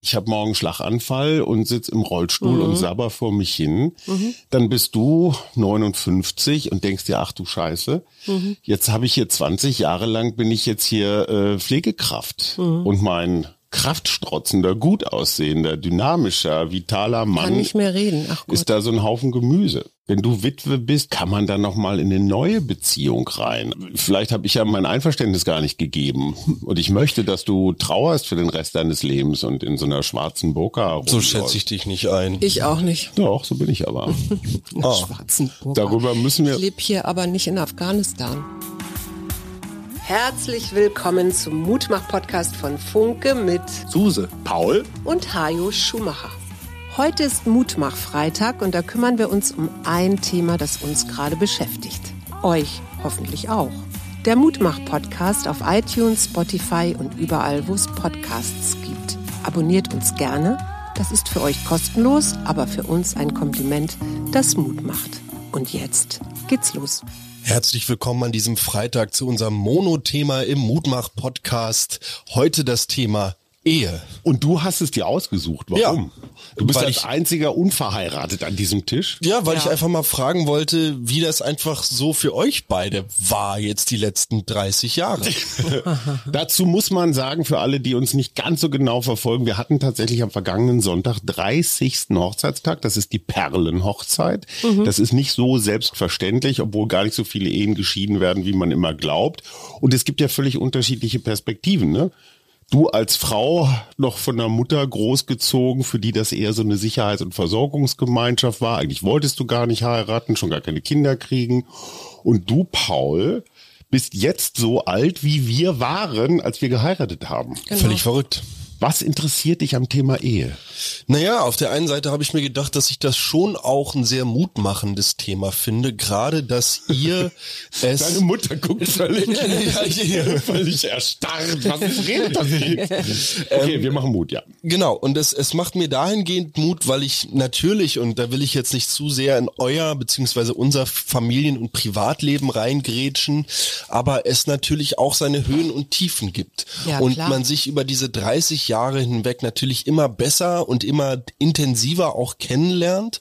ich habe morgen Schlaganfall und sitz im Rollstuhl mhm. und sabber vor mich hin, mhm. dann bist du 59 und denkst dir, ach du Scheiße, mhm. jetzt habe ich hier 20 Jahre lang bin ich jetzt hier äh, Pflegekraft mhm. und mein kraftstrotzender, gut aussehender, dynamischer, vitaler Mann kann nicht mehr reden. Ach Gott. ist da so ein Haufen Gemüse. Wenn du Witwe bist, kann man da noch mal in eine neue Beziehung rein. Vielleicht habe ich ja mein Einverständnis gar nicht gegeben und ich möchte, dass du trauerst für den Rest deines Lebens und in so einer schwarzen Burka. So schätze ich dich nicht ein. Ich auch nicht. Doch, so bin ich aber. in oh. schwarzen Burka. Darüber müssen wir. Ich lebe hier aber nicht in Afghanistan. Herzlich willkommen zum Mutmach-Podcast von Funke mit Suse, Paul und Hajo Schumacher. Heute ist Mutmach-Freitag und da kümmern wir uns um ein Thema, das uns gerade beschäftigt. Euch hoffentlich auch. Der Mutmach-Podcast auf iTunes, Spotify und überall, wo es Podcasts gibt. Abonniert uns gerne. Das ist für euch kostenlos, aber für uns ein Kompliment, das Mut macht. Und jetzt geht's los. Herzlich willkommen an diesem Freitag zu unserem Mono-Thema im Mutmach-Podcast. Heute das Thema Ehe. Und du hast es dir ausgesucht. Warum? Ja, du bist als einziger unverheiratet an diesem Tisch. Ja, weil ja. ich einfach mal fragen wollte, wie das einfach so für euch beide war jetzt die letzten 30 Jahre. Dazu muss man sagen, für alle, die uns nicht ganz so genau verfolgen, wir hatten tatsächlich am vergangenen Sonntag 30. Hochzeitstag. Das ist die Perlenhochzeit. Mhm. Das ist nicht so selbstverständlich, obwohl gar nicht so viele Ehen geschieden werden, wie man immer glaubt. Und es gibt ja völlig unterschiedliche Perspektiven. Ne? Du als Frau noch von der Mutter großgezogen, für die das eher so eine Sicherheits- und Versorgungsgemeinschaft war. Eigentlich wolltest du gar nicht heiraten, schon gar keine Kinder kriegen. Und du, Paul, bist jetzt so alt, wie wir waren, als wir geheiratet haben. Genau. Völlig verrückt. Was interessiert dich am Thema Ehe? Naja, auf der einen Seite habe ich mir gedacht, dass ich das schon auch ein sehr mutmachendes Thema finde. Gerade, dass ihr es... Deine Mutter guckt völlig, völlig erstarrt. Was redet das Okay, ähm, wir machen Mut, ja. Genau, und es, es macht mir dahingehend Mut, weil ich natürlich, und da will ich jetzt nicht zu sehr in euer beziehungsweise unser Familien- und Privatleben reingrätschen, aber es natürlich auch seine Höhen und Tiefen gibt. Ja, und klar. man sich über diese 30 Jahre hinweg natürlich immer besser und immer intensiver auch kennenlernt.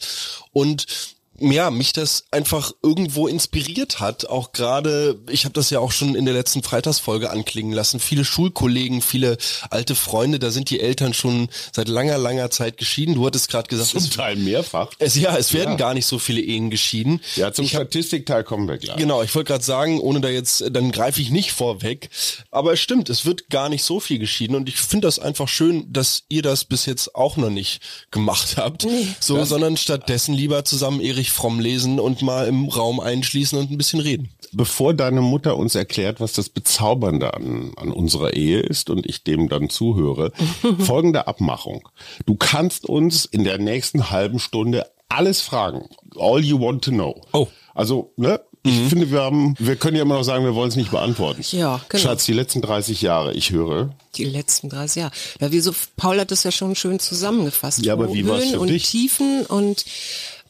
Und ja, mich das einfach irgendwo inspiriert hat. Auch gerade, ich habe das ja auch schon in der letzten Freitagsfolge anklingen lassen. Viele Schulkollegen, viele alte Freunde, da sind die Eltern schon seit langer, langer Zeit geschieden. Du hattest gerade gesagt, zum Teil mehrfach. Es, ja, es werden ja. gar nicht so viele Ehen geschieden. Ja, zum Statistikteil kommen wir gleich. Genau, ich wollte gerade sagen, ohne da jetzt, dann greife ich nicht vorweg. Aber es stimmt, es wird gar nicht so viel geschieden und ich finde das einfach schön, dass ihr das bis jetzt auch noch nicht gemacht habt. Nee, so, sondern stattdessen lieber zusammen Erich Heinrich Fromm lesen und mal im Raum einschließen und ein bisschen reden. Bevor deine Mutter uns erklärt, was das Bezaubernde an, an unserer Ehe ist und ich dem dann zuhöre, folgende Abmachung. Du kannst uns in der nächsten halben Stunde alles fragen. All you want to know. Oh. Also, ne? Ich mhm. finde, wir haben, wir können ja immer noch sagen, wir wollen es nicht beantworten. Ja, genau. Schatz, die letzten 30 Jahre, ich höre. Die letzten 30 Jahre. Ja, wieso, Paul hat das ja schon schön zusammengefasst. Ja, aber wie war es für und dich? Tiefen und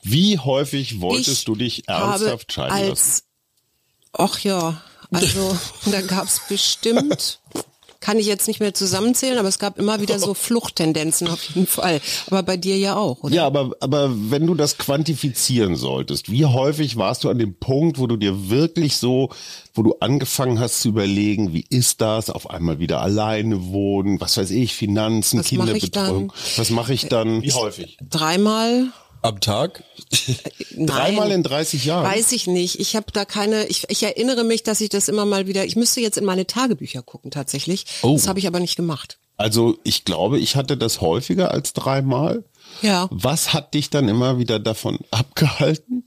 wie häufig wolltest ich du dich ernsthaft scheiden als, lassen? Ach ja, also da gab es bestimmt, kann ich jetzt nicht mehr zusammenzählen, aber es gab immer wieder so Fluchttendenzen auf jeden Fall. Aber bei dir ja auch, oder? Ja, aber, aber wenn du das quantifizieren solltest, wie häufig warst du an dem Punkt, wo du dir wirklich so, wo du angefangen hast zu überlegen, wie ist das, auf einmal wieder alleine wohnen, was weiß ich, Finanzen, was Kinderbetreuung, was mache ich dann? Wie häufig? Dreimal am Tag? Dreimal in 30 Jahren? Weiß ich nicht. Ich habe da keine, ich, ich erinnere mich, dass ich das immer mal wieder, ich müsste jetzt in meine Tagebücher gucken tatsächlich. Oh. Das habe ich aber nicht gemacht. Also ich glaube, ich hatte das häufiger als dreimal. Ja. Was hat dich dann immer wieder davon abgehalten?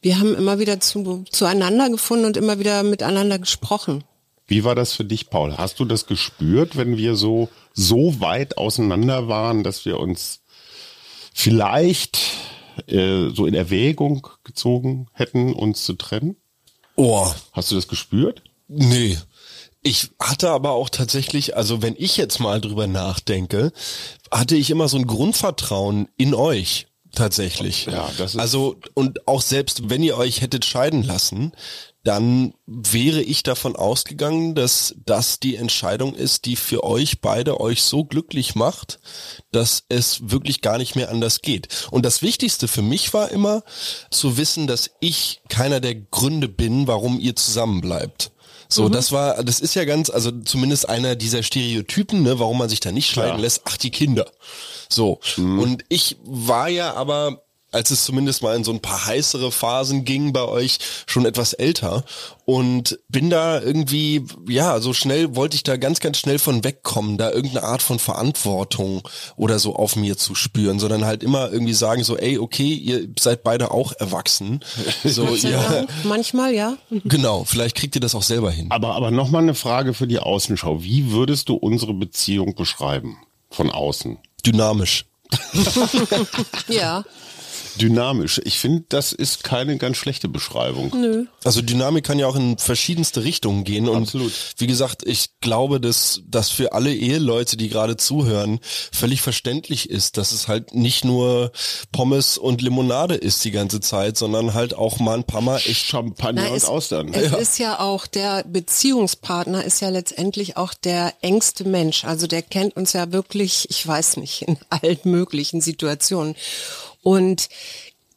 Wir haben immer wieder zu, zueinander gefunden und immer wieder miteinander gesprochen. Wie war das für dich, Paul? Hast du das gespürt, wenn wir so, so weit auseinander waren, dass wir uns vielleicht äh, so in Erwägung gezogen hätten, uns zu trennen? Oh. Hast du das gespürt? Nee. Ich hatte aber auch tatsächlich, also wenn ich jetzt mal drüber nachdenke, hatte ich immer so ein Grundvertrauen in euch tatsächlich. Ja, das ist also und auch selbst wenn ihr euch hättet scheiden lassen, dann wäre ich davon ausgegangen, dass das die Entscheidung ist, die für euch beide euch so glücklich macht, dass es wirklich gar nicht mehr anders geht. Und das Wichtigste für mich war immer zu wissen, dass ich keiner der Gründe bin, warum ihr zusammenbleibt. So, mhm. das war, das ist ja ganz, also zumindest einer dieser Stereotypen, ne, warum man sich da nicht scheiden lässt. Ach, die Kinder. So. Mhm. Und ich war ja aber als es zumindest mal in so ein paar heißere Phasen ging bei euch, schon etwas älter und bin da irgendwie, ja, so schnell wollte ich da ganz, ganz schnell von wegkommen, da irgendeine Art von Verantwortung oder so auf mir zu spüren, sondern halt immer irgendwie sagen so, ey, okay, ihr seid beide auch erwachsen. So, ja. Manchmal, ja. Genau, vielleicht kriegt ihr das auch selber hin. Aber, aber nochmal eine Frage für die Außenschau. Wie würdest du unsere Beziehung beschreiben? Von außen? Dynamisch. ja. Dynamisch. Ich finde, das ist keine ganz schlechte Beschreibung. Nö. Also Dynamik kann ja auch in verschiedenste Richtungen gehen. Und Absolut. wie gesagt, ich glaube, dass das für alle Eheleute, die gerade zuhören, völlig verständlich ist, dass es halt nicht nur Pommes und Limonade ist die ganze Zeit, sondern halt auch mal ein paar Mal echt Champagner Na, es, und Austern. Es ja. ist ja auch der Beziehungspartner ist ja letztendlich auch der engste Mensch. Also der kennt uns ja wirklich, ich weiß nicht, in allen möglichen Situationen. Und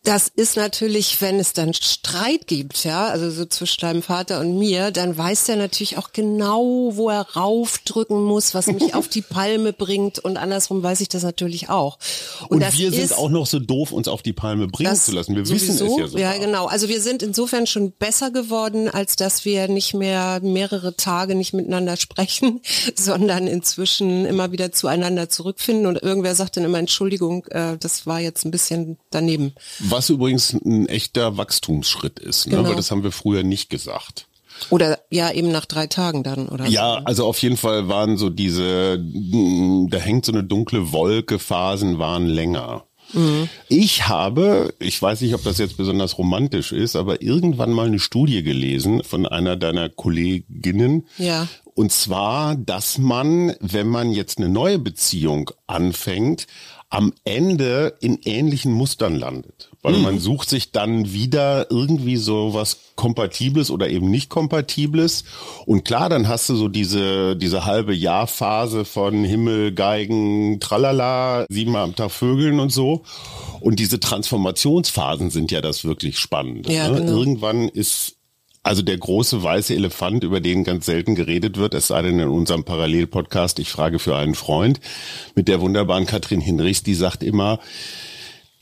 das ist natürlich, wenn es dann Streit gibt, ja, also so zwischen deinem Vater und mir, dann weiß der natürlich auch genau, wo er raufdrücken muss, was mich auf die Palme bringt und andersrum weiß ich das natürlich auch. Und, und wir sind auch noch so doof, uns auf die Palme bringen zu lassen. Wir sowieso, wissen es ja so. Ja, genau. Also wir sind insofern schon besser geworden, als dass wir nicht mehr mehrere Tage nicht miteinander sprechen, sondern inzwischen immer wieder zueinander zurückfinden und irgendwer sagt dann immer Entschuldigung, äh, das war jetzt ein bisschen daneben. Was was übrigens ein echter Wachstumsschritt ist, ne? Genau. weil das haben wir früher nicht gesagt. Oder ja, eben nach drei Tagen dann, oder? Ja, also auf jeden Fall waren so diese, da hängt so eine dunkle Wolke, Phasen waren länger. Mhm. Ich habe, ich weiß nicht, ob das jetzt besonders romantisch ist, aber irgendwann mal eine Studie gelesen von einer deiner Kolleginnen. Ja. Und zwar, dass man, wenn man jetzt eine neue Beziehung anfängt, am Ende in ähnlichen Mustern landet. Weil mhm. man sucht sich dann wieder irgendwie so was Kompatibles oder eben nicht Kompatibles. Und klar, dann hast du so diese, diese halbe Jahrphase von Himmel, Geigen, Tralala, siebenmal am Tag Vögeln und so. Und diese Transformationsphasen sind ja das wirklich Spannende. Ja, ne? genau. Irgendwann ist also der große weiße Elefant, über den ganz selten geredet wird, es sei denn in unserem Parallelpodcast, ich frage für einen Freund, mit der wunderbaren Katrin Hinrichs, die sagt immer,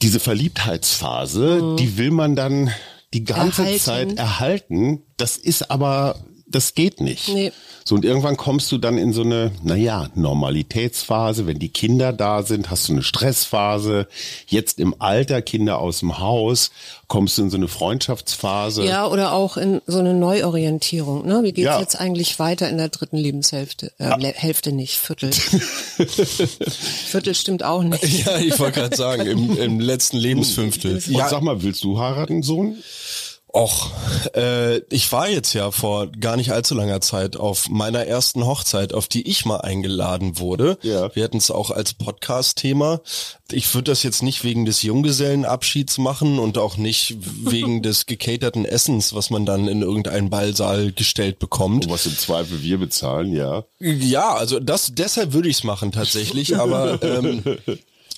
diese Verliebtheitsphase, mhm. die will man dann die ganze erhalten. Zeit erhalten. Das ist aber, das geht nicht. Nee. So, und irgendwann kommst du dann in so eine, naja, Normalitätsphase. Wenn die Kinder da sind, hast du eine Stressphase. Jetzt im Alter, Kinder aus dem Haus, kommst du in so eine Freundschaftsphase. Ja, oder auch in so eine Neuorientierung. Ne? Wie geht's ja. jetzt eigentlich weiter in der dritten Lebenshälfte? Äh, ja. Hälfte nicht, Viertel. Viertel stimmt auch nicht. Ja, ich wollte gerade sagen, im, im letzten Lebensfünftel. Und ja. sag mal, willst du heiraten, Sohn? Och, äh, ich war jetzt ja vor gar nicht allzu langer Zeit auf meiner ersten Hochzeit, auf die ich mal eingeladen wurde. Ja. Wir hatten es auch als Podcast-Thema. Ich würde das jetzt nicht wegen des Junggesellenabschieds machen und auch nicht wegen des gecaterten Essens, was man dann in irgendeinen Ballsaal gestellt bekommt. Und was im Zweifel wir bezahlen, ja. Ja, also das deshalb würde ich es machen tatsächlich, aber ähm,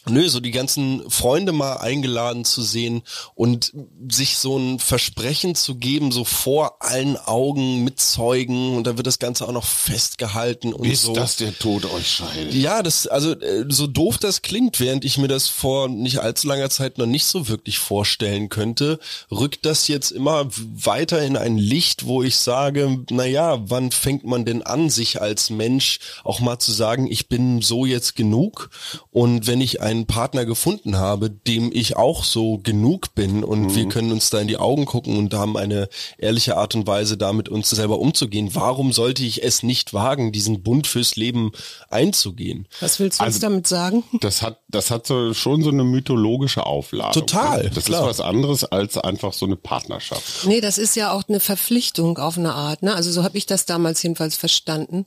Nö, so die ganzen Freunde mal eingeladen zu sehen und sich so ein Versprechen zu geben, so vor allen Augen mit Zeugen und da wird das Ganze auch noch festgehalten und Bis so. dass der Tod euch scheidet. Ja, das, also äh, so doof das klingt, während ich mir das vor nicht allzu langer Zeit noch nicht so wirklich vorstellen könnte, rückt das jetzt immer weiter in ein Licht, wo ich sage, na ja, wann fängt man denn an, sich als Mensch auch mal zu sagen, ich bin so jetzt genug und wenn ich ein einen Partner gefunden habe, dem ich auch so genug bin und mhm. wir können uns da in die Augen gucken und haben eine ehrliche Art und Weise, da mit uns selber umzugehen. Warum sollte ich es nicht wagen, diesen Bund fürs Leben einzugehen? Was willst du also, uns damit sagen? Das hat, das hat so, schon so eine mythologische Auflage. Total. Das klar. ist was anderes als einfach so eine Partnerschaft. Nee, das ist ja auch eine Verpflichtung auf eine Art. Ne? Also so habe ich das damals jedenfalls verstanden,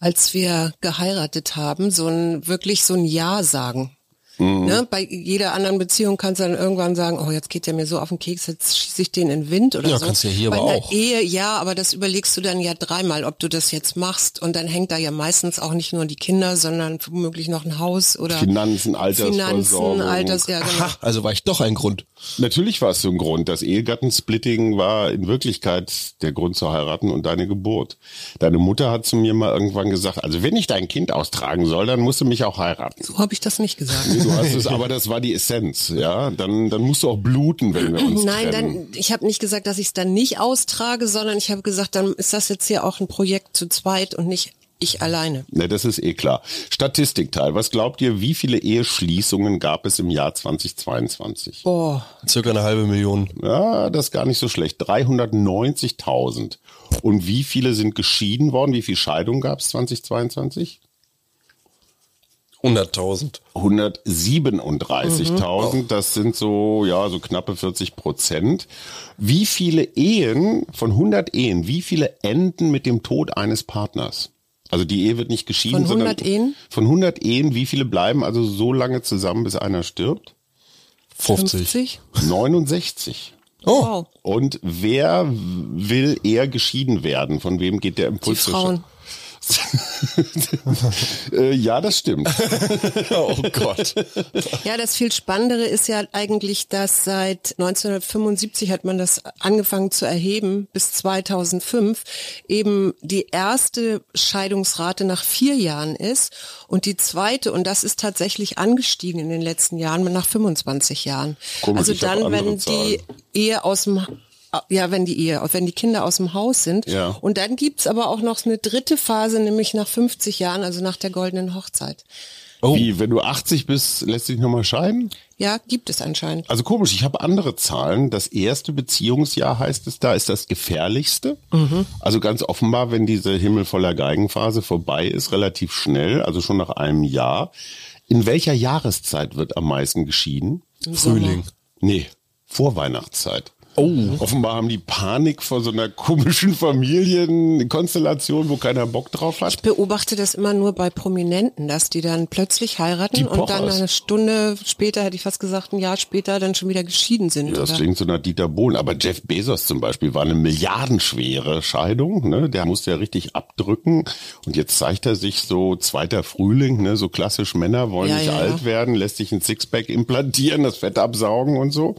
als wir geheiratet haben, so ein wirklich so ein Ja sagen. Mhm. Ne? Bei jeder anderen Beziehung kannst du dann irgendwann sagen, oh, jetzt geht der mir so auf den Keks, jetzt schieße ich den in den Wind oder ja, so. kannst du ja hier Bei aber einer auch. Ehe, ja, aber das überlegst du dann ja dreimal, ob du das jetzt machst. Und dann hängt da ja meistens auch nicht nur die Kinder, sondern womöglich noch ein Haus oder Finanzen, Finanzen, Altersversorgung. Alters, ja, genau. Ha, also war ich doch ein Grund. Natürlich war es so ein Grund. Das Ehegattensplitting war in Wirklichkeit der Grund zu heiraten und deine Geburt. Deine Mutter hat zu mir mal irgendwann gesagt, also wenn ich dein Kind austragen soll, dann musst du mich auch heiraten. So habe ich das nicht gesagt. Du hast es, aber das war die Essenz, ja. Dann, dann musst du auch bluten, wenn wir uns Nein, trennen. dann ich habe nicht gesagt, dass ich es dann nicht austrage, sondern ich habe gesagt, dann ist das jetzt hier auch ein Projekt zu zweit und nicht ich alleine. Ne, das ist eh klar. Statistikteil. Was glaubt ihr, wie viele Eheschließungen gab es im Jahr 2022? Boah, Circa eine halbe Million. Ja, das ist gar nicht so schlecht. 390.000. Und wie viele sind geschieden worden? Wie viele Scheidungen gab es 2022? 100.000. 137.000, das sind so, ja, so knappe 40 Prozent. Wie viele Ehen, von 100 Ehen, wie viele enden mit dem Tod eines Partners? Also die Ehe wird nicht geschieden, Von 100 sondern Ehen? von 100 Ehen, wie viele bleiben also so lange zusammen, bis einer stirbt? 50. 50? 69. Oh, Wow. Und wer will eher geschieden werden? Von wem geht der Die Impuls? zur Frauen. äh, ja, das stimmt. oh Gott. Ja, das viel Spannendere ist ja eigentlich, dass seit 1975 hat man das angefangen zu erheben, bis 2005 eben die erste Scheidungsrate nach vier Jahren ist und die zweite, und das ist tatsächlich angestiegen in den letzten Jahren, nach 25 Jahren. Komisch, also dann, wenn die Ehe aus dem ja, wenn die Ehe, wenn die Kinder aus dem Haus sind. Ja. Und dann gibt's aber auch noch eine dritte Phase, nämlich nach 50 Jahren, also nach der goldenen Hochzeit. Oh. Wie, wenn du 80 bist, lässt dich nochmal scheiden? Ja, gibt es anscheinend. Also komisch, ich habe andere Zahlen. Das erste Beziehungsjahr heißt es da, ist das gefährlichste. Also ganz offenbar, wenn diese Himmel voller Geigenphase vorbei ist, relativ schnell, also schon nach einem Jahr. In welcher Jahreszeit wird am meisten geschieden? Frühling. Nee, Vorweihnachtszeit. Oh. Offenbar haben die Panik vor so einer komischen Familienkonstellation, wo keiner Bock drauf hat. Ich beobachte das immer nur bei Prominenten, dass die dann plötzlich heiraten Die und dann eine Stunde später, hätte ich fast gesagt, ein Jahr später dann schon wieder geschieden sind. Ja, das oder? klingt so nach Dieter Bohlen. Aber Jeff Bezos zum Beispiel war eine milliardenschwere Scheidung. Ne? Der musste ja richtig abdrücken. Und jetzt zeigt er sich so zweiter Frühling, ne? so klassisch Männer wollen Ja, nicht ja, alt werden, lässt sich ein Sixpack implantieren, das Fett absaugen und so.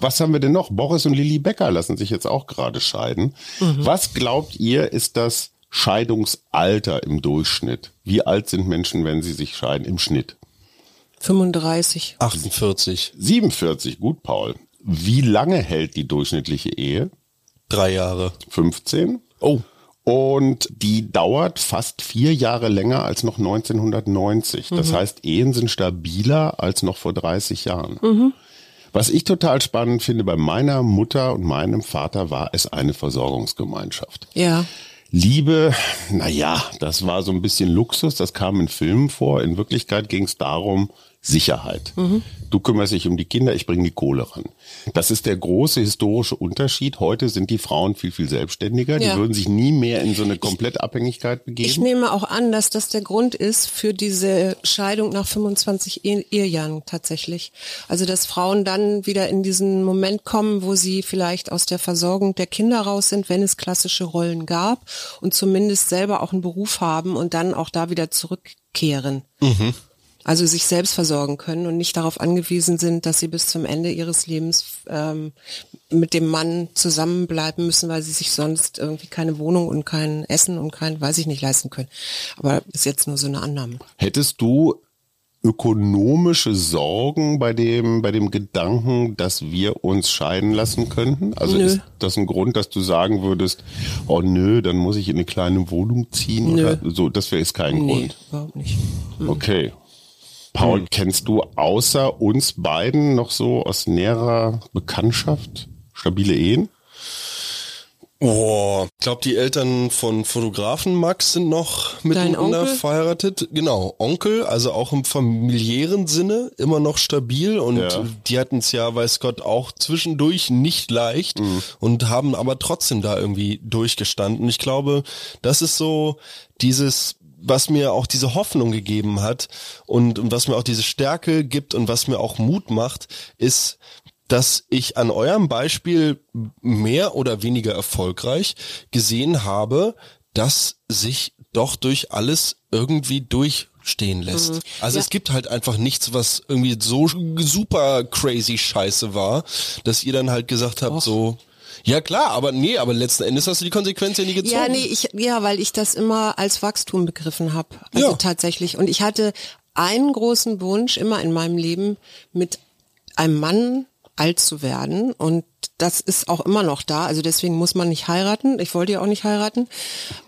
Was haben wir denn noch? Boris und Lilly Becker lassen sich jetzt auch gerade scheiden. Mhm. Was glaubt ihr, ist das Scheidungsalter im Durchschnitt? Wie alt sind Menschen, wenn sie sich scheiden im Schnitt? 35. 48. 47, gut, Paul. Wie lange hält die durchschnittliche Ehe? Drei Jahre. 15. Oh. Und die dauert fast vier Jahre länger als noch 1990. Das heißt, Ehen sind stabiler als noch vor 30 Jahren. Was ich total spannend finde, bei meiner Mutter und meinem Vater war es eine Versorgungsgemeinschaft. Ja. Liebe, naja, das war so ein bisschen Luxus, das kam in Filmen vor. In Wirklichkeit ging es darum, Sicherheit. Du kümmerst dich um die Kinder, ich bringe die Kohle ran. Das ist der große historische Unterschied. Heute sind die Frauen viel, viel selbstständiger. Ja. Die würden sich nie mehr in so eine Komplettabhängigkeit Ich begeben. nehme auch an, dass das der Grund ist für diese Scheidung nach 25 Ehe- Ehejahren tatsächlich. Also dass Frauen dann wieder in diesen Moment kommen, wo sie vielleicht aus der Versorgung der Kinder raus sind, wenn es klassische Rollen gab und zumindest selber auch einen Beruf haben und dann auch da wieder zurückkehren. Also sich selbst versorgen können und nicht darauf angewiesen sind, dass sie bis zum Ende ihres Lebens ähm, mit dem Mann zusammenbleiben müssen, weil sie sich sonst irgendwie keine Wohnung und kein Essen und kein, weiß ich nicht, leisten können. Aber ist jetzt nur so eine Annahme. Hättest du ökonomische Sorgen bei dem, bei dem Gedanken, dass wir uns scheiden lassen könnten? Also Nö. ist das ein Grund, dass du sagen würdest, oh nö, dann muss ich in eine kleine Wohnung ziehen? Nö. Oder so, das wäre jetzt kein Nee, Grund. überhaupt nicht. Okay. Paul, kennst du außer uns beiden noch so aus näherer Bekanntschaft stabile Ehen? Oh, ich glaube, die Eltern von Fotografen Max sind noch miteinander verheiratet. Genau, Onkel, also auch im familiären Sinne immer noch stabil und Ja. die hatten es ja, weiß Gott, auch zwischendurch nicht leicht und haben aber trotzdem da irgendwie durchgestanden. Ich glaube, das ist so dieses was mir auch diese Hoffnung gegeben hat und, und was mir auch diese Stärke gibt und was mir auch Mut macht, ist, dass ich an eurem Beispiel mehr oder weniger erfolgreich gesehen habe, dass sich doch durch alles irgendwie durchstehen lässt. Mhm. Also ja. es gibt halt einfach nichts, was irgendwie so super crazy scheiße war, dass ihr dann halt gesagt habt, Och. so, ja klar, aber nee, aber letzten Endes hast du die Konsequenz ja nie gezogen. Ja, nee, ich, ja, weil ich das immer als Wachstum begriffen habe. Also ja. tatsächlich. Und ich hatte einen großen Wunsch immer in meinem Leben, mit einem Mann alt zu werden. Und das ist auch immer noch da. Also deswegen muss man nicht heiraten. Ich wollte ja auch nicht heiraten.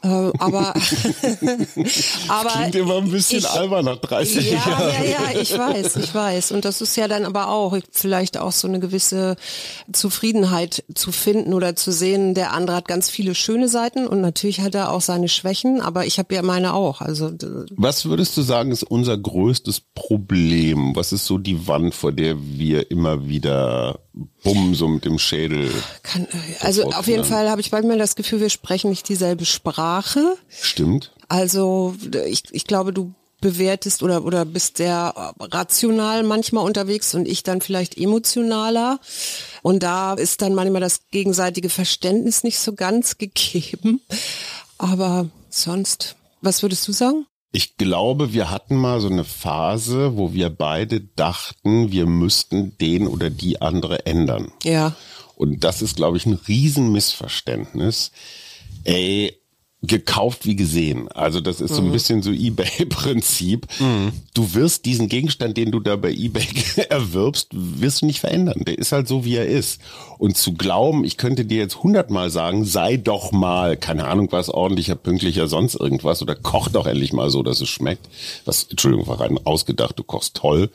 Äh, aber aber klingt immer ein bisschen ich, albern nach 30 ja, Jahren. Ja, ja, ich weiß, ich weiß. Und das ist ja dann aber auch vielleicht auch so eine gewisse Zufriedenheit zu finden oder zu sehen. Der andere hat ganz viele schöne Seiten und natürlich hat er auch seine Schwächen, aber ich habe ja meine auch. Also was würdest du sagen ist unser größtes Problem? Was ist so die Wand, vor der wir immer wieder bumm so mit dem Schädel. Kann, also auf jeden Fall habe ich manchmal das Gefühl, wir sprechen nicht dieselbe Sprache. Stimmt. Also ich, ich glaube, du bewertest oder oder bist sehr rational manchmal unterwegs und ich dann vielleicht emotionaler und da ist dann manchmal das gegenseitige Verständnis nicht so ganz gegeben aber sonst was würdest du sagen ich glaube, wir hatten mal so eine Phase, wo wir beide dachten, wir müssten den oder die andere ändern. Ja. Und das ist, glaube ich, ein Riesenmissverständnis. Ey, gekauft wie gesehen. Also das ist so ein mhm. bisschen so eBay-Prinzip. Mhm. Du wirst diesen Gegenstand, den du da bei eBay erwirbst, wirst du nicht verändern. Der ist halt so, wie er ist. Und zu glauben, ich könnte dir jetzt hundertmal sagen, sei doch mal, keine Ahnung was, ordentlicher, pünktlicher, sonst irgendwas oder koch doch endlich mal so, dass es schmeckt. Was, Entschuldigung, war rein ausgedacht, du kochst toll.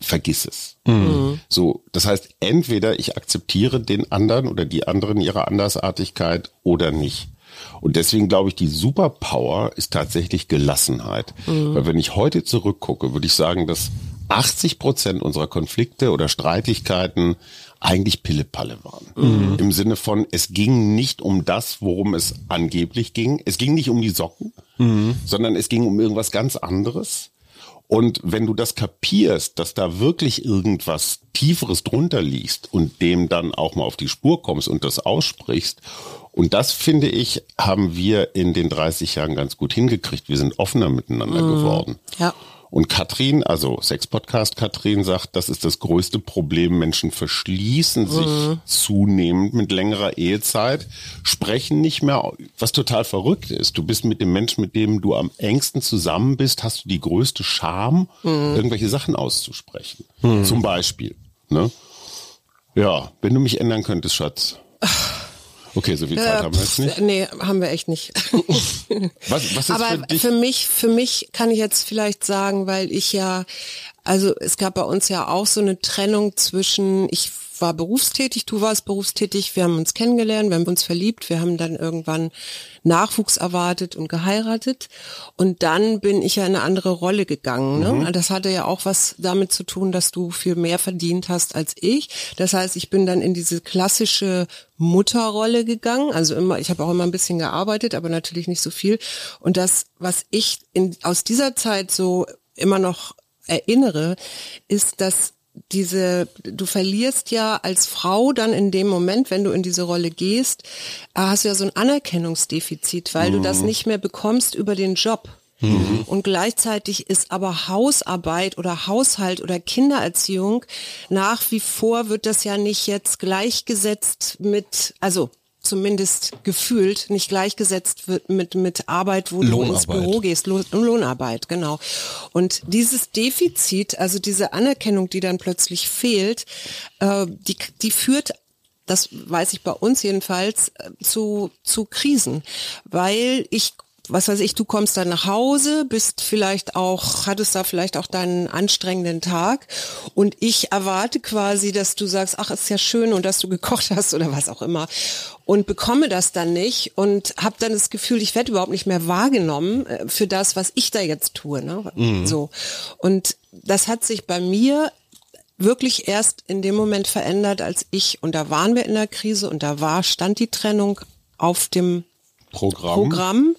Vergiss es. Mhm. So, das heißt, entweder ich akzeptiere den anderen oder die anderen ihre Andersartigkeit oder nicht. Und deswegen glaube ich, die Superpower ist tatsächlich Gelassenheit. Mhm. Weil wenn ich heute zurückgucke, würde ich sagen, dass 80 Prozent unserer Konflikte oder Streitigkeiten eigentlich Pillepalle waren. Mhm. Im Sinne von, es ging nicht um das, worum es angeblich ging. Es ging nicht um die Socken, mhm. sondern es ging um irgendwas ganz anderes. Und wenn du das kapierst, dass da wirklich irgendwas Tieferes drunter liegt und dem dann auch mal auf die Spur kommst und das aussprichst und das, finde ich, haben wir in den 30 Jahren ganz gut hingekriegt. Wir sind offener miteinander mhm. geworden. Ja. Und Katrin, also Sex-Podcast Katrin sagt, das ist das größte Problem. Menschen verschließen sich mhm. zunehmend mit längerer Ehezeit, sprechen nicht mehr, was total verrückt ist. Du bist mit dem Menschen, mit dem du am engsten zusammen bist, hast du die größte Scham, mhm. irgendwelche Sachen auszusprechen. Mhm. Zum Beispiel. Ne? Ja, wenn du mich ändern könntest, Schatz. Okay, so viel Zeit äh, haben wir jetzt nicht. Nee, haben wir echt nicht. was, was ist Aber für, dich? für mich, für mich kann ich jetzt vielleicht sagen, weil ich ja, also es gab bei uns ja auch so eine Trennung zwischen, ich war berufstätig, du warst berufstätig, wir haben uns kennengelernt, wir haben uns verliebt, wir haben dann irgendwann Nachwuchs erwartet und geheiratet und dann bin ich ja in eine andere Rolle gegangen. Ne? Mhm. Das hatte ja auch was damit zu tun, dass du viel mehr verdient hast als ich. Das heißt, ich bin dann in diese klassische Mutterrolle gegangen. Also immer, ich habe auch immer ein bisschen gearbeitet, aber natürlich nicht so viel. Und das, was ich in, aus dieser Zeit so immer noch erinnere, ist, dass diese, du verlierst ja als Frau dann in dem Moment, wenn du in diese Rolle gehst, äh, hast du ja so ein Anerkennungsdefizit, weil mhm. du das mhm. nicht mehr bekommst über den Job. Mhm. Und gleichzeitig ist aber Hausarbeit oder Haushalt oder Kindererziehung nach wie vor wird das ja nicht jetzt gleichgesetzt mit, also zumindest gefühlt nicht gleichgesetzt wird mit, mit Arbeit, wo du ins Büro gehst, Lohn, Lohnarbeit, genau. Und dieses Defizit, also diese Anerkennung, die dann plötzlich fehlt, äh, die, die führt das weiß ich bei uns jedenfalls, äh, zu, zu Krisen, weil ich was weiß ich, du kommst dann nach Hause, bist vielleicht auch, hattest da vielleicht auch deinen anstrengenden Tag und ich erwarte quasi, dass du sagst, ach, ist ja schön und dass du gekocht hast oder was auch immer und bekomme das dann nicht und habe dann das Gefühl, ich werde überhaupt nicht mehr wahrgenommen äh, für das, was ich da jetzt tue, ne? Mhm. So. Und das hat sich bei mir wirklich erst in dem Moment verändert, als ich, und da waren wir in der Krise und da war, stand die Trennung auf dem Programm. Programm,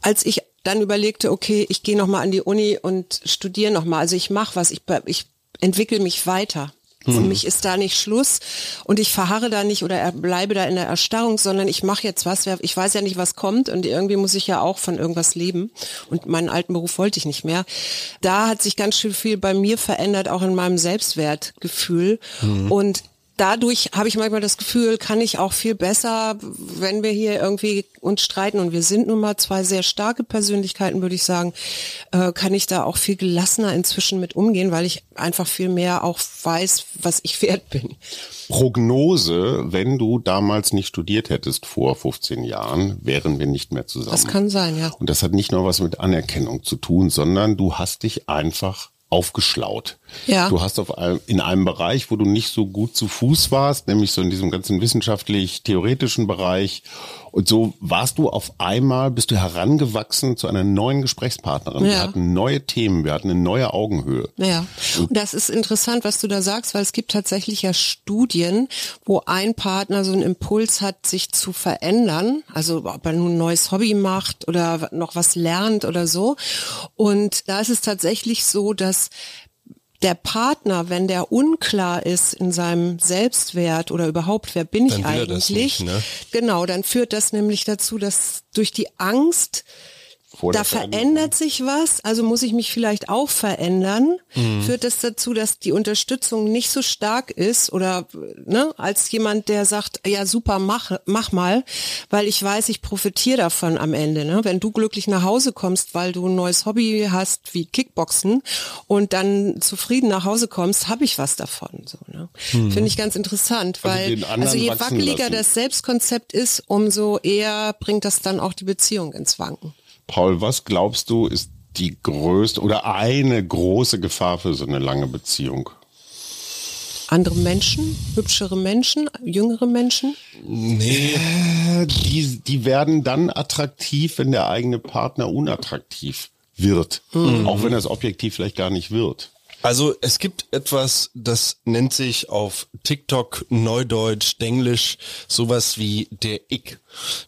als ich dann überlegte, okay, ich gehe nochmal an die Uni und studiere nochmal. Also ich mache was, ich, ich entwickle mich weiter. Für mhm. mich ist da nicht Schluss und ich verharre da nicht oder bleibe da in der Erstarrung, sondern ich mache jetzt was. Ich weiß ja nicht, was kommt und irgendwie muss ich ja auch von irgendwas leben und meinen alten Beruf wollte ich nicht mehr. Da hat sich ganz schön viel bei mir verändert, auch in meinem Selbstwertgefühl mhm. und dadurch habe ich manchmal das Gefühl, kann ich auch viel besser, wenn wir hier irgendwie uns streiten und wir sind nun mal zwei sehr starke Persönlichkeiten, würde ich sagen, äh, kann ich da auch viel gelassener inzwischen mit umgehen, weil ich einfach viel mehr auch weiß, was ich wert bin. Prognose, wenn du damals nicht studiert hättest vor 15 Jahren, wären wir nicht mehr zusammen. Das kann sein, ja. Und das hat nicht nur was mit Anerkennung zu tun, sondern du hast dich einfach aufgeschlaut. Ja. Du hast auf einem, in einem Bereich, wo du nicht so gut zu Fuß warst, nämlich so in diesem ganzen wissenschaftlich-theoretischen Bereich. Und so warst du auf einmal, bist du herangewachsen zu einer neuen Gesprächspartnerin. Ja. Wir hatten neue Themen, wir hatten eine neue Augenhöhe. Ja, und das ist interessant, was du da sagst, weil es gibt tatsächlich ja Studien, wo ein Partner so einen Impuls hat, sich zu verändern. Also ob er nun ein neues Hobby macht oder noch was lernt oder so. Und da ist es tatsächlich so, dass der Partner, wenn der unklar ist in seinem Selbstwert oder überhaupt, wer bin ich eigentlich, nicht, ne? genau, dann führt das nämlich dazu, dass durch die Angst da verändert sich was, also muss ich mich vielleicht auch verändern. Mhm. Führt das dazu, dass die Unterstützung nicht so stark ist oder ne, als jemand, der sagt, ja super, mach, mach mal, weil ich weiß, ich profitiere davon am Ende. Ne? Wenn du glücklich nach Hause kommst, weil du ein neues Hobby hast wie Kickboxen und dann zufrieden nach Hause kommst, habe ich was davon. So, ne? Mhm. Finde ich ganz interessant, also weil also, also je wackeliger lassen. das Selbstkonzept ist, umso eher bringt das dann auch die Beziehung ins Wanken. Paul, was glaubst du, ist die größte oder eine große Gefahr für so eine lange Beziehung? Andere Menschen, hübschere Menschen, jüngere Menschen? Nee, die, die werden dann attraktiv, wenn der eigene Partner unattraktiv wird. Mhm. Auch wenn das objektiv vielleicht gar nicht wird. Also es gibt etwas, das nennt sich auf TikTok Neudeutsch, Denglisch, sowas wie der Ick.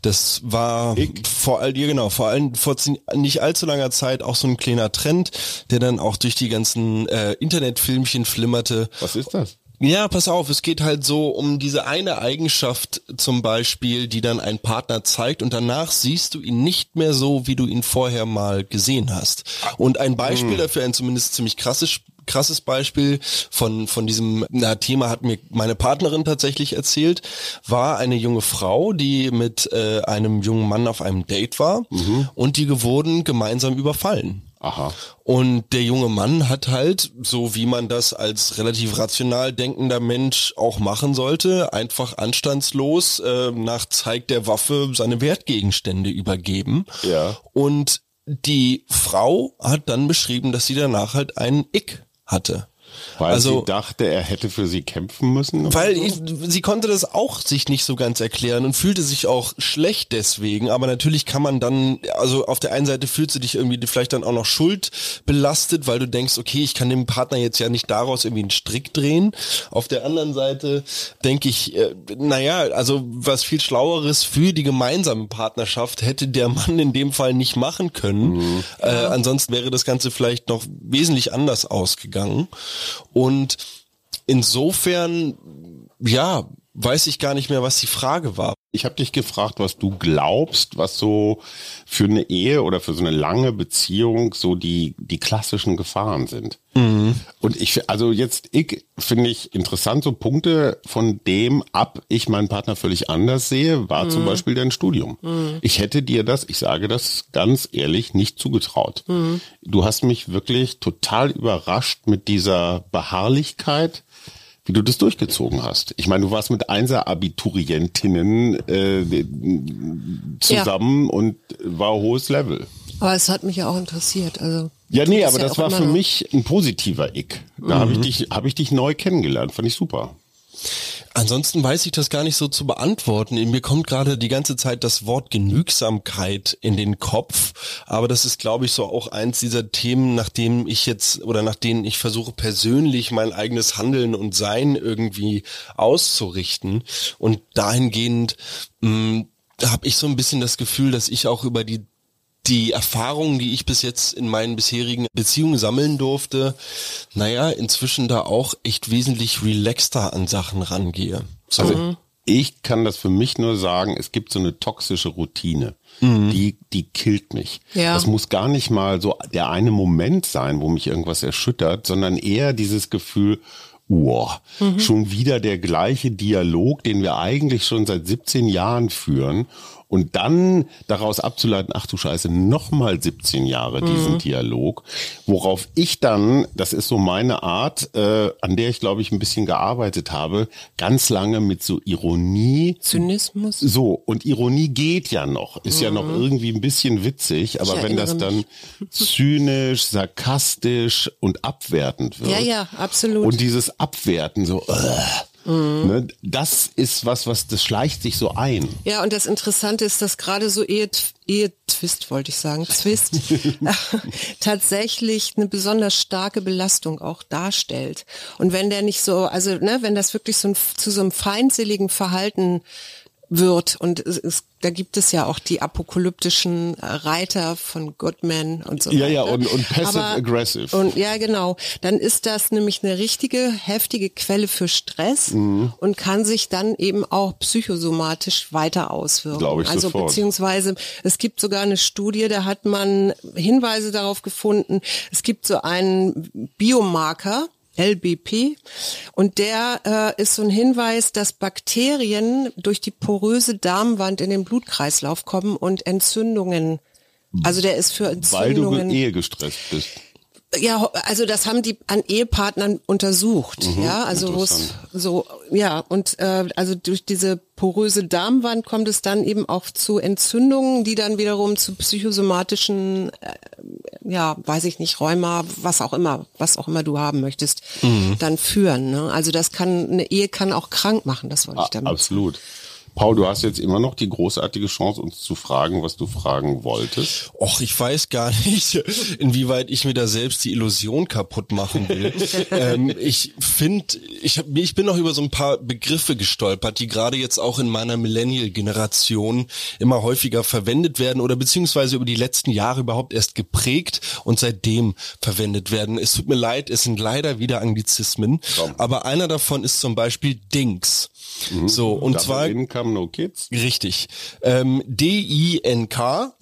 Das war Ick. vor all dir genau, vor allem vor nicht allzu langer Zeit auch so ein kleiner Trend, der dann auch durch die ganzen äh, Internetfilmchen flimmerte. Was ist das? Ja, pass auf, es geht halt so um diese eine Eigenschaft zum Beispiel, die dann ein Partner zeigt und danach siehst du ihn nicht mehr so, wie du ihn vorher mal gesehen hast. Und ein Beispiel hm. dafür, ein zumindest ziemlich krasses krasses Beispiel von, von diesem na, Thema hat mir meine Partnerin tatsächlich erzählt, war eine junge Frau, die mit äh, einem jungen Mann auf einem Date war mhm. und die wurden gemeinsam überfallen. Aha. Und der junge Mann hat halt, so wie man das als relativ rational denkender Mensch auch machen sollte, einfach anstandslos äh, nach Zeig der Waffe seine Wertgegenstände übergeben. Ja. Und die Frau hat dann beschrieben, dass sie danach halt einen Ick hatte. Weil also, sie dachte, er hätte für sie kämpfen müssen? Weil ich, sie konnte das auch sich nicht so ganz erklären und fühlte sich auch schlecht deswegen. Aber natürlich kann man dann, also auf der einen Seite fühlst du dich irgendwie vielleicht dann auch noch schuld belastet, weil du denkst, okay, ich kann dem Partner jetzt ja nicht daraus irgendwie einen Strick drehen. Auf der anderen Seite denke ich, äh, naja, also was viel Schlaueres für die gemeinsame Partnerschaft hätte der Mann in dem Fall nicht machen können. Mhm. Äh, ansonsten wäre das Ganze vielleicht noch wesentlich anders ausgegangen. Und insofern, ja, weiß ich gar nicht mehr, was die Frage war. Ich habe dich gefragt, was du glaubst, was so für eine Ehe oder für so eine lange Beziehung so die, die klassischen Gefahren sind. Mhm. Und ich, also jetzt, ich finde ich interessant, so Punkte, von dem ab ich meinen Partner völlig anders sehe, war mhm. zum Beispiel dein Studium. Mhm. Ich hätte dir das, ich sage das ganz ehrlich, nicht zugetraut. Mhm. Du hast mich wirklich total überrascht mit dieser Beharrlichkeit, wie du das durchgezogen hast. Ich meine, du warst mit Einser-Abiturientinnen äh, zusammen ja. und war hohes Level. Aber es hat mich ja auch interessiert. Also ja, nee, aber ja das war für mich ein positiver Ick. Da mhm. habe ich dich, habe ich dich neu kennengelernt. Fand ich super. Ansonsten weiß ich das gar nicht so zu beantworten. Mir kommt gerade die ganze Zeit das Wort Genügsamkeit in den Kopf, aber das ist, glaube ich, so auch eins dieser Themen, nach dem ich jetzt oder nach denen ich versuche persönlich mein eigenes Handeln und Sein irgendwie auszurichten. Und dahingehend hm, habe ich so ein bisschen das Gefühl, dass ich auch über die die Erfahrungen, die ich bis jetzt in meinen bisherigen Beziehungen sammeln durfte, naja, inzwischen da auch echt wesentlich relaxter an Sachen rangehe. So. Also ich kann das für mich nur sagen, es gibt so eine toxische Routine. Die, die killt mich. Ja. Das muss gar nicht mal so der eine Moment sein, wo mich irgendwas erschüttert, sondern eher dieses Gefühl, Wow, schon wieder der gleiche Dialog, den wir eigentlich schon seit 17 Jahren führen. Und dann daraus abzuleiten, ach du Scheiße, nochmal 17 Jahre diesen Dialog, worauf ich dann, das ist so meine Art, äh, an der ich glaube ich ein bisschen gearbeitet habe, ganz lange mit so Ironie. Zynismus. So, und Ironie geht ja noch, ist ja noch irgendwie ein bisschen witzig, aber Ich wenn das dann zynisch, sarkastisch und abwertend wird. Ja, ja, absolut. Und dieses Abwerten, so, äh, ne, das ist was, was, das schleicht sich so ein. Ja, und das Interessante ist, dass gerade so Ehe, Ehe-Twist, wollte ich sagen, Twist, tatsächlich eine besonders starke Belastung auch darstellt. Und wenn der nicht so, also ne, wenn das wirklich so ein, zu so einem feindseligen Verhalten wird und es, es, da gibt es ja auch die apokalyptischen Reiter von Goodman und so Ja, weiter. ja, und- und passive Aber- aggressive. Und ja, genau. Dann ist das nämlich eine richtige, heftige Quelle für Stress Mhm. und kann sich dann eben auch psychosomatisch weiter auswirken. Glaube ich also sofort. beziehungsweise es gibt sogar eine Studie, da hat man Hinweise darauf gefunden, es gibt so einen Biomarker, LBP. Und der äh, ist so ein Hinweis, dass Bakterien durch die poröse Darmwand in den Blutkreislauf kommen und Entzündungen. Also der ist für Weil du Entzündungen. Ehe gestresst bist. Ja, also das haben die an Ehepartnern untersucht, ja, also wo es Mhm, so, ja, und äh, also durch diese poröse Darmwand kommt es dann eben auch zu Entzündungen, die dann wiederum zu psychosomatischen, äh, ja, weiß ich nicht, Rheuma, was auch immer, was auch immer du haben möchtest, Mhm. dann führen. Ne? Also das kann, eine Ehe kann auch krank machen, das wollte ich damit sagen. Paul, du hast jetzt immer noch die großartige Chance, uns zu fragen, was du fragen wolltest. Och, ich weiß gar nicht, inwieweit ich mir da selbst die Illusion kaputt machen will. ähm, ich finde, ich, hab, ich bin noch über so ein paar Begriffe gestolpert, die gerade jetzt auch in meiner Millennial-Generation immer häufiger verwendet werden oder beziehungsweise über die letzten Jahre überhaupt erst geprägt und seitdem verwendet werden. Es tut mir leid, es sind leider wieder Anglizismen, Komm. aber einer davon ist zum Beispiel Dings. So, und Double zwar Income, no kids. Richtig. Ähm, D-I-N-K.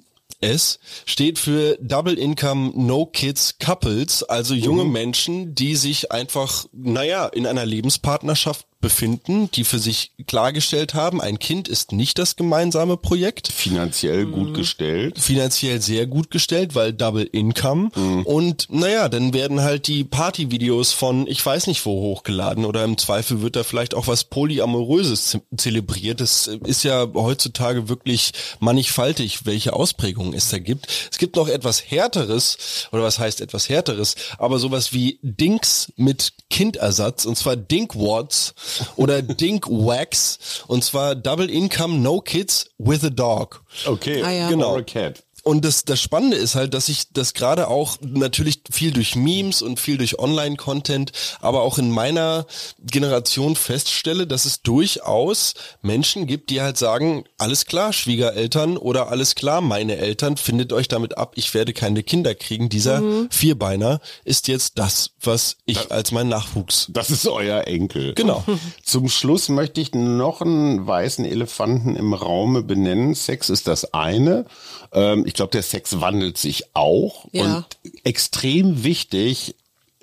S steht für Double Income No Kids Couples, also junge Menschen, die sich einfach, naja, in einer Lebenspartnerschaft befinden, die für sich klargestellt haben, ein Kind ist nicht das gemeinsame Projekt, Finanziell gut gestellt. finanziell sehr gut gestellt, weil Double Income. Und naja, dann werden halt die Partyvideos von ich weiß nicht wo hochgeladen oder im Zweifel wird da vielleicht auch was Polyamoröses ze- zelebriert. Das ist ja heutzutage wirklich mannigfaltig, welche Ausprägungen es da gibt. Es gibt noch etwas Härteres, oder was heißt etwas Härteres, aber sowas wie Dinks mit Kindersatz, und zwar Dinkwads oder Dinkwax, und zwar Double Income No Kids with a Dog. Okay, Ah, ja. Genau. Or a cat. Und das, das Spannende ist halt, dass ich das gerade auch natürlich viel durch Memes und viel durch Online-Content, aber auch in meiner Generation feststelle, dass es durchaus Menschen gibt, die halt sagen, alles klar, Schwiegereltern oder alles klar, meine Eltern, findet euch damit ab, ich werde keine Kinder kriegen. Dieser Vierbeiner ist jetzt das, was ich als mein Nachwuchs. Das ist euer Enkel. Genau. Zum Schluss möchte ich noch einen weißen Elefanten im Raume benennen. Sex ist das eine. Ähm, ich glaube, der Sex wandelt sich auch. Ja. Und extrem wichtig,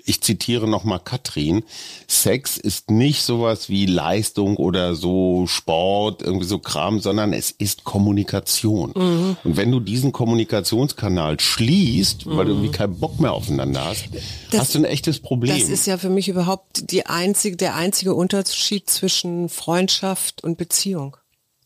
ich zitiere nochmal Katrin, Sex ist nicht sowas wie Leistung oder so Sport, irgendwie so Kram, sondern es ist Kommunikation. Und wenn du diesen Kommunikationskanal schließt, weil du irgendwie keinen Bock mehr aufeinander hast, Das- hast du ein echtes Problem. Das ist ja für mich überhaupt die einzige, der einzige Unterschied zwischen Freundschaft und Beziehung.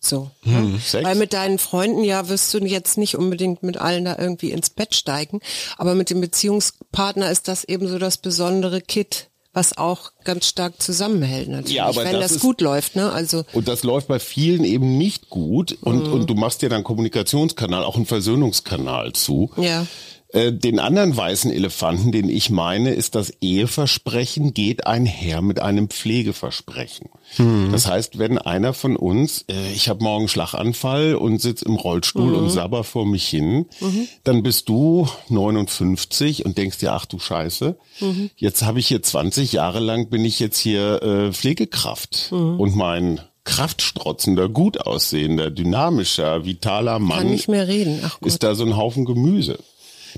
So. ne? Sex? Weil mit deinen Freunden ja wirst du jetzt nicht unbedingt mit allen da irgendwie ins Bett steigen, aber mit dem Beziehungspartner ist das eben so das besondere Kit, was auch ganz stark zusammenhält natürlich, Ja, aber wenn das das, ist- gut läuft, ne? Also Und das läuft bei vielen eben nicht gut. Und, Mhm. und du machst dir dann Kommunikationskanal, auch einen Versöhnungskanal zu. ja. Äh, den anderen weißen Elefanten, den ich meine, ist das Eheversprechen geht einher mit einem Pflegeversprechen. Mhm. Das heißt, wenn einer von uns, äh, ich habe morgen Schlaganfall und sitze im Rollstuhl mhm. und sabber vor mich hin, mhm. dann bist du 59 und denkst dir, ach du Scheiße, mhm. jetzt habe ich hier 20 Jahre lang bin ich jetzt hier äh, Pflegekraft mhm. und mein kraftstrotzender, gut aussehender, dynamischer, vitaler Mann Kann nicht mehr reden. Ach Gott. ist da so ein Haufen Gemüse.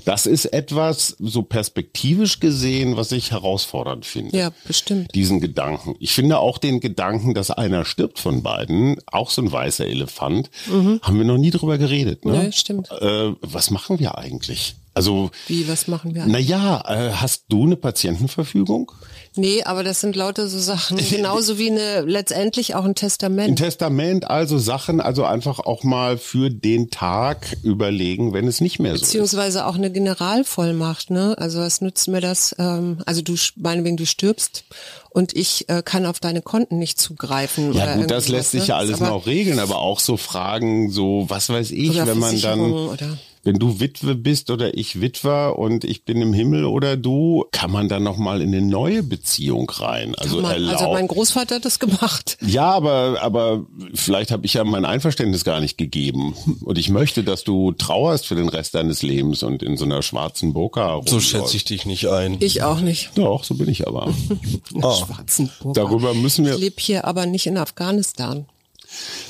Das ist etwas, so perspektivisch gesehen, was ich herausfordernd finde. Ja, bestimmt. Diesen Gedanken. Ich finde auch den Gedanken, dass einer stirbt von beiden, auch so ein weißer Elefant, mhm. haben wir noch nie drüber geredet. Ne? Ja, stimmt. Äh, was machen wir eigentlich? Also. Wie, was machen wir? Naja, äh, hast du eine Patientenverfügung? Nee, aber das sind lauter so Sachen. Genauso wie eine, letztendlich auch ein Testament. Ein Testament, also Sachen, also einfach auch mal für den Tag überlegen, wenn es nicht mehr so Beziehungsweise ist. auch eine Generalvollmacht, ne? Also was nützt mir das? Ähm, also du, meinetwegen, du stirbst und ich äh, kann auf deine Konten nicht zugreifen. Ja gut, das lässt sich ja ne? alles noch regeln, aber auch so Fragen, so was weiß ich, wenn man dann oder? Wenn du Witwe bist oder ich Witwer und ich bin im Himmel oder du, kann man dann noch mal in eine neue Beziehung rein. Also, man, also mein Großvater hat das gemacht. Ja, aber aber vielleicht habe ich ja mein Einverständnis gar nicht gegeben und ich möchte, dass du trauerst für den Rest deines Lebens und in so einer schwarzen Burka. So schätze ich dich nicht ein. Ich auch nicht. Doch, so bin ich aber. oh. schwarzen Burka. Darüber müssen wir. Ich lebe hier aber nicht in Afghanistan.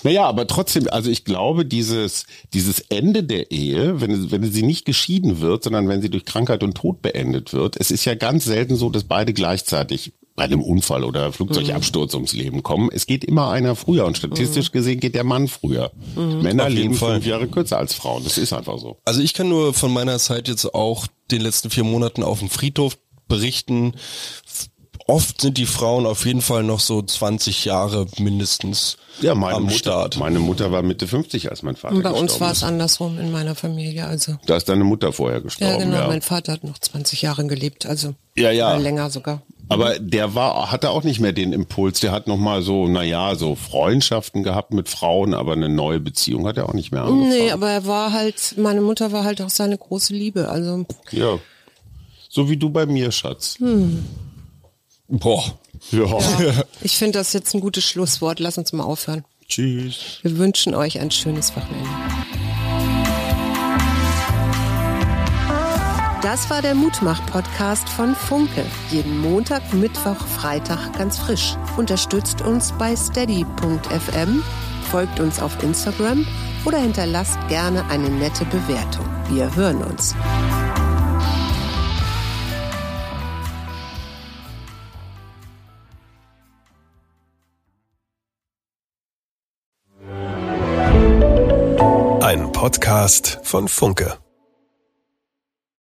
Naja, aber trotzdem, also ich glaube, dieses, dieses Ende der Ehe, wenn, wenn sie nicht geschieden wird, sondern wenn sie durch Krankheit und Tod beendet wird, es ist ja ganz selten so, dass beide gleichzeitig bei einem Unfall oder Flugzeugabsturz ums Leben kommen. Es geht immer einer früher und statistisch gesehen geht der Mann früher. Mhm. Männer leben Fall. fünf Jahre kürzer als Frauen. Das ist einfach so. Also ich kann nur von meiner Zeit jetzt auch den letzten vier Monaten auf dem Friedhof berichten oft sind die Frauen auf jeden Fall noch so 20 Jahre mindestens ja, meine am Mutter, Start. Meine Mutter war Mitte 50, als mein Vater Und bei uns war es andersrum in meiner Familie. Also da ist deine Mutter vorher gestorben. Ja, genau. Ja. Mein Vater hat noch 20 Jahre gelebt, also ja, ja. länger sogar. Aber der war, hatte auch nicht mehr den Impuls. Der hat noch mal so, na ja, so Freundschaften gehabt mit Frauen, aber eine neue Beziehung hat er auch nicht mehr angefangen. Nee, aber er war halt, meine Mutter war halt auch seine große Liebe. Also ja, so wie du bei mir, Schatz. Hm. Boah. Ja. ja. Ich finde das jetzt ein gutes Schlusswort. Lass uns mal aufhören. Tschüss. Wir wünschen euch ein schönes Wochenende. Das war der Mutmach-Podcast von Funke. Jeden Montag, Mittwoch, Freitag ganz frisch. Unterstützt uns bei steady.fm, folgt uns auf Instagram oder hinterlasst gerne eine nette Bewertung. Wir hören uns. Podcast von Funke.